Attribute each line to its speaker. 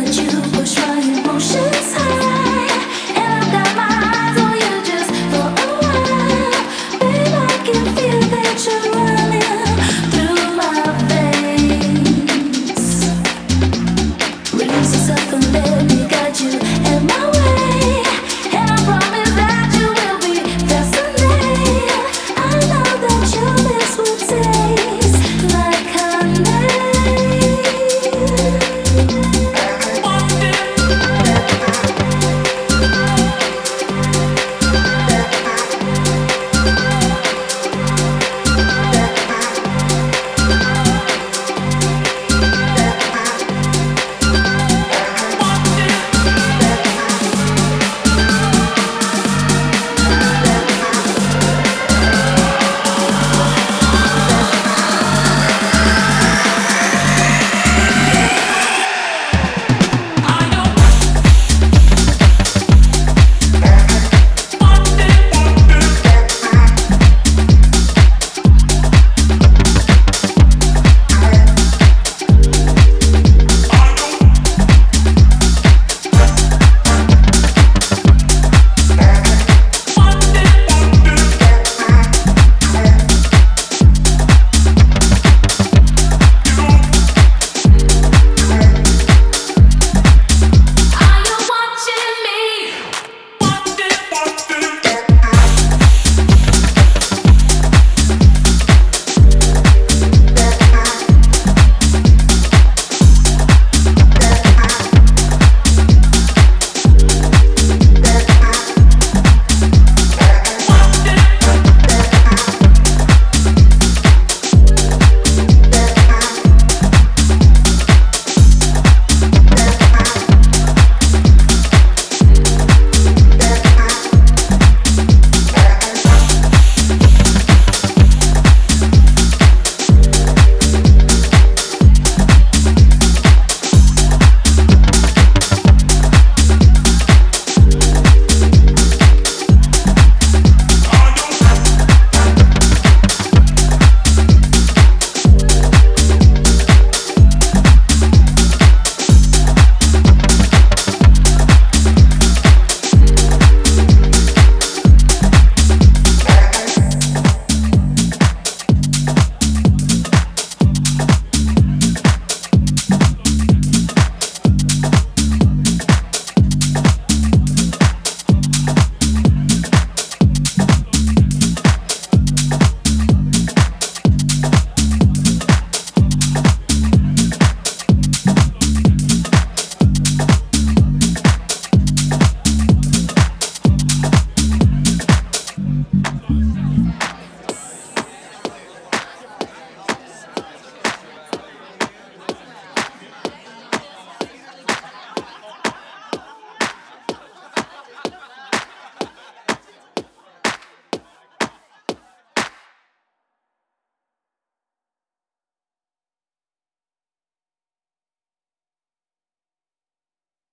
Speaker 1: 的酒，我双眼不舍。